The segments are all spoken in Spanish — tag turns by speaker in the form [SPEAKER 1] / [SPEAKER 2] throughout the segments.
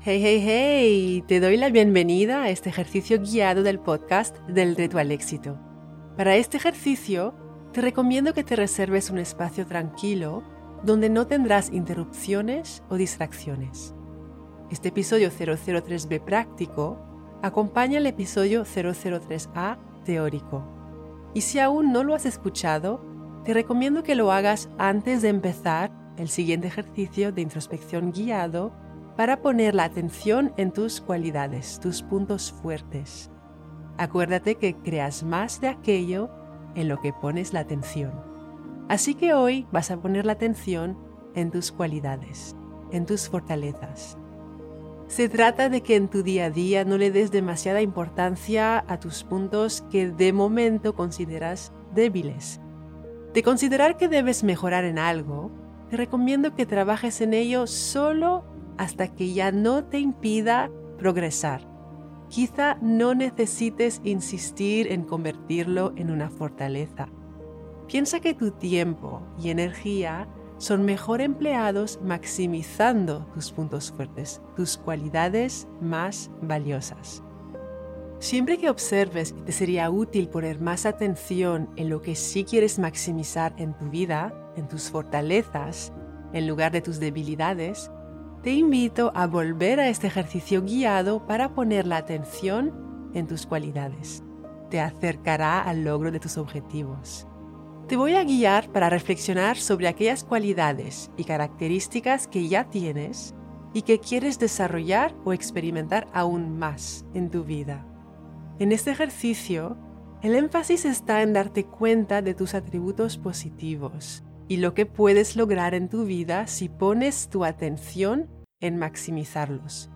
[SPEAKER 1] Hey, hey, hey, te doy la bienvenida a este ejercicio guiado del podcast del reto al éxito. Para este ejercicio, te recomiendo que te reserves un espacio tranquilo donde no tendrás interrupciones o distracciones. Este episodio 003B práctico acompaña el episodio 003A teórico. Y si aún no lo has escuchado, te recomiendo que lo hagas antes de empezar el siguiente ejercicio de introspección guiado para poner la atención en tus cualidades, tus puntos fuertes. Acuérdate que creas más de aquello en lo que pones la atención. Así que hoy vas a poner la atención en tus cualidades, en tus fortalezas. Se trata de que en tu día a día no le des demasiada importancia a tus puntos que de momento consideras débiles. De considerar que debes mejorar en algo, te recomiendo que trabajes en ello solo hasta que ya no te impida progresar. Quizá no necesites insistir en convertirlo en una fortaleza. Piensa que tu tiempo y energía son mejor empleados maximizando tus puntos fuertes, tus cualidades más valiosas. Siempre que observes que te sería útil poner más atención en lo que sí quieres maximizar en tu vida, en tus fortalezas, en lugar de tus debilidades, te invito a volver a este ejercicio guiado para poner la atención en tus cualidades. Te acercará al logro de tus objetivos. Te voy a guiar para reflexionar sobre aquellas cualidades y características que ya tienes y que quieres desarrollar o experimentar aún más en tu vida. En este ejercicio, el énfasis está en darte cuenta de tus atributos positivos y lo que puedes lograr en tu vida si pones tu atención en maximizarlos.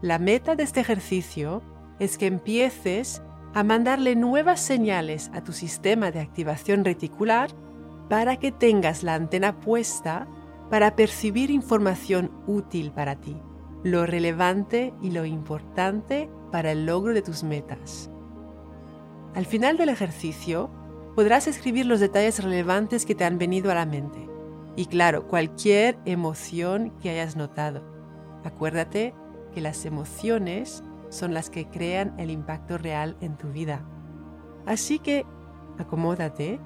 [SPEAKER 1] La meta de este ejercicio es que empieces a mandarle nuevas señales a tu sistema de activación reticular para que tengas la antena puesta para percibir información útil para ti, lo relevante y lo importante para el logro de tus metas. Al final del ejercicio, podrás escribir los detalles relevantes que te han venido a la mente y claro, cualquier emoción que hayas notado. Acuérdate que las emociones son las que crean el impacto real en tu vida. Así que acomódate,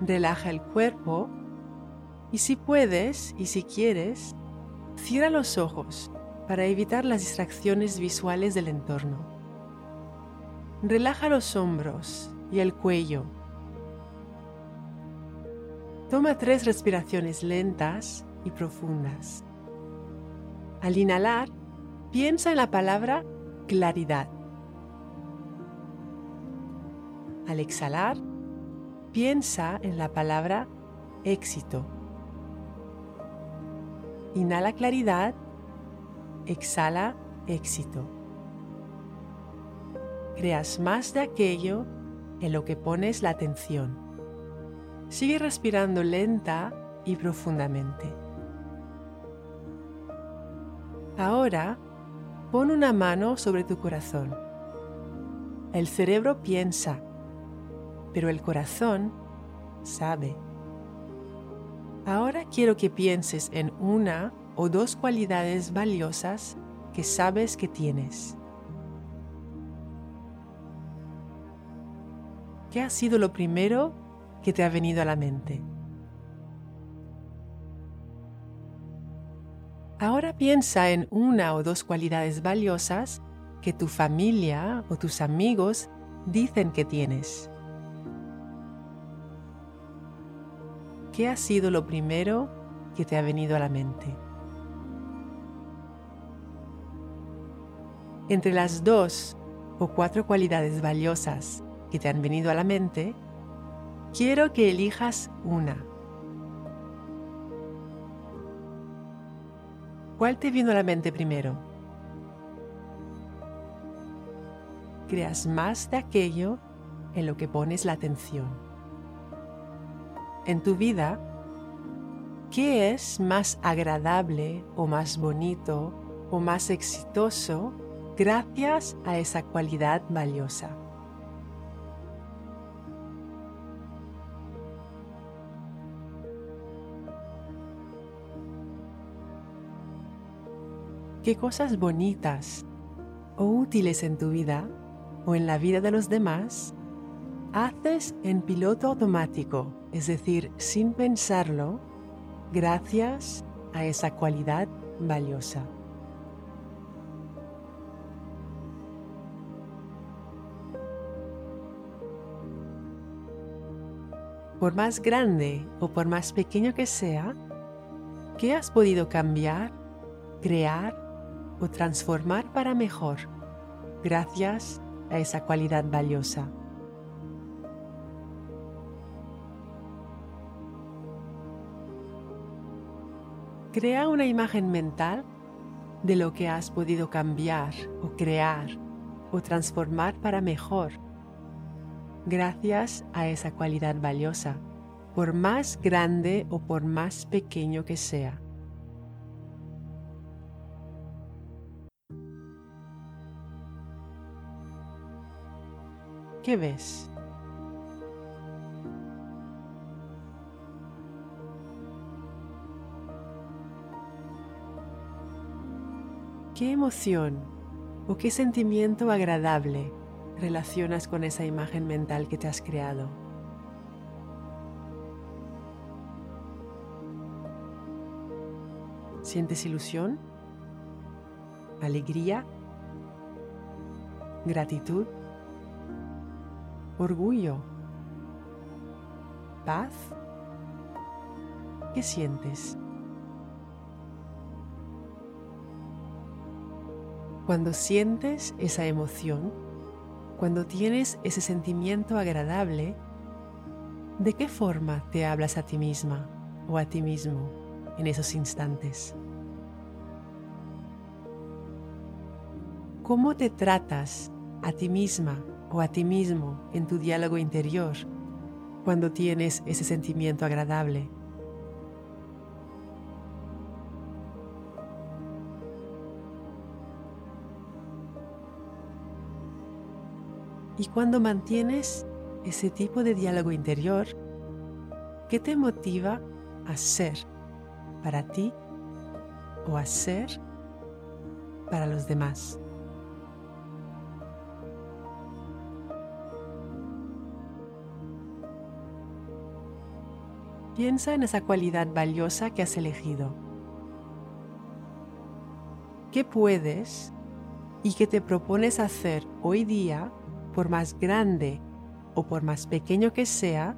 [SPEAKER 1] relaja el cuerpo y si puedes y si quieres, cierra los ojos para evitar las distracciones visuales del entorno. Relaja los hombros y el cuello. Toma tres respiraciones lentas y profundas. Al inhalar, piensa en la palabra claridad. Al exhalar, piensa en la palabra éxito. Inhala claridad exhala éxito. Creas más de aquello en lo que pones la atención. Sigue respirando lenta y profundamente. Ahora, pon una mano sobre tu corazón. El cerebro piensa, pero el corazón sabe. Ahora quiero que pienses en una o dos cualidades valiosas que sabes que tienes. ¿Qué ha sido lo primero que te ha venido a la mente? Ahora piensa en una o dos cualidades valiosas que tu familia o tus amigos dicen que tienes. ¿Qué ha sido lo primero que te ha venido a la mente? Entre las dos o cuatro cualidades valiosas que te han venido a la mente, quiero que elijas una. ¿Cuál te vino a la mente primero? Creas más de aquello en lo que pones la atención. En tu vida, ¿qué es más agradable o más bonito o más exitoso gracias a esa cualidad valiosa. ¿Qué cosas bonitas o útiles en tu vida o en la vida de los demás haces en piloto automático, es decir, sin pensarlo, gracias a esa cualidad valiosa? por más grande o por más pequeño que sea, ¿qué has podido cambiar, crear o transformar para mejor gracias a esa cualidad valiosa? Crea una imagen mental de lo que has podido cambiar o crear o transformar para mejor gracias a esa cualidad valiosa, por más grande o por más pequeño que sea. ¿Qué ves? ¿Qué emoción o qué sentimiento agradable relacionas con esa imagen mental que te has creado. ¿Sientes ilusión? ¿Alegría? ¿Gratitud? ¿Orgullo? ¿Paz? ¿Qué sientes? Cuando sientes esa emoción, cuando tienes ese sentimiento agradable, ¿de qué forma te hablas a ti misma o a ti mismo en esos instantes? ¿Cómo te tratas a ti misma o a ti mismo en tu diálogo interior cuando tienes ese sentimiento agradable? Y cuando mantienes ese tipo de diálogo interior, ¿qué te motiva a ser para ti o a ser para los demás? Piensa en esa cualidad valiosa que has elegido. ¿Qué puedes y qué te propones hacer hoy día por más grande o por más pequeño que sea,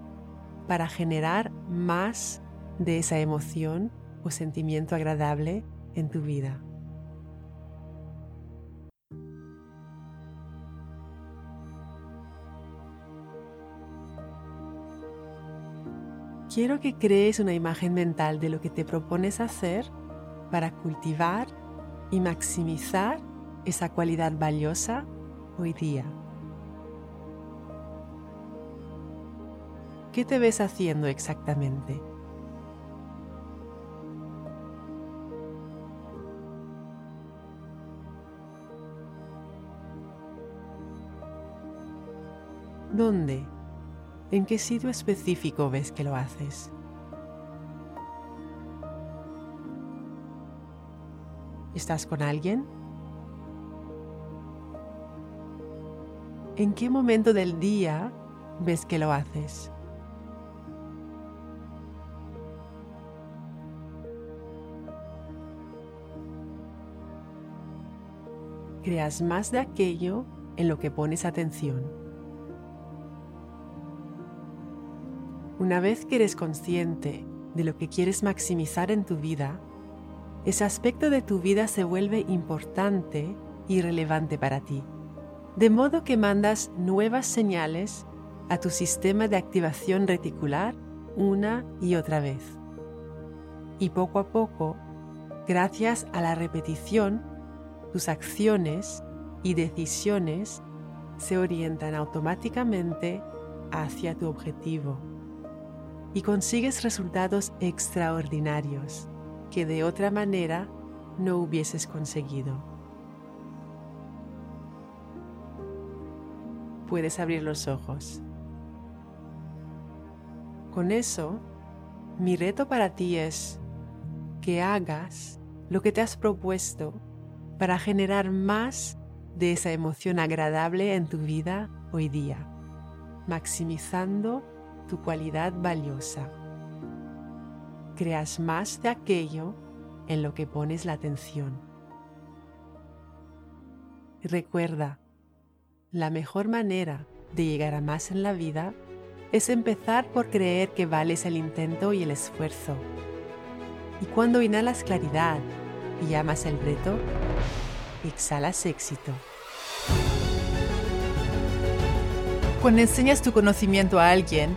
[SPEAKER 1] para generar más de esa emoción o sentimiento agradable en tu vida. Quiero que crees una imagen mental de lo que te propones hacer para cultivar y maximizar esa cualidad valiosa hoy día. ¿Qué te ves haciendo exactamente? ¿Dónde? ¿En qué sitio específico ves que lo haces? ¿Estás con alguien? ¿En qué momento del día ves que lo haces? creas más de aquello en lo que pones atención. Una vez que eres consciente de lo que quieres maximizar en tu vida, ese aspecto de tu vida se vuelve importante y relevante para ti, de modo que mandas nuevas señales a tu sistema de activación reticular una y otra vez. Y poco a poco, gracias a la repetición, tus acciones y decisiones se orientan automáticamente hacia tu objetivo y consigues resultados extraordinarios que de otra manera no hubieses conseguido. Puedes abrir los ojos. Con eso, mi reto para ti es que hagas lo que te has propuesto para generar más de esa emoción agradable en tu vida hoy día, maximizando tu cualidad valiosa. Creas más de aquello en lo que pones la atención. Recuerda, la mejor manera de llegar a más en la vida es empezar por creer que vales el intento y el esfuerzo. Y cuando inhalas claridad y amas el reto, exhalas éxito.
[SPEAKER 2] Cuando enseñas tu conocimiento a alguien,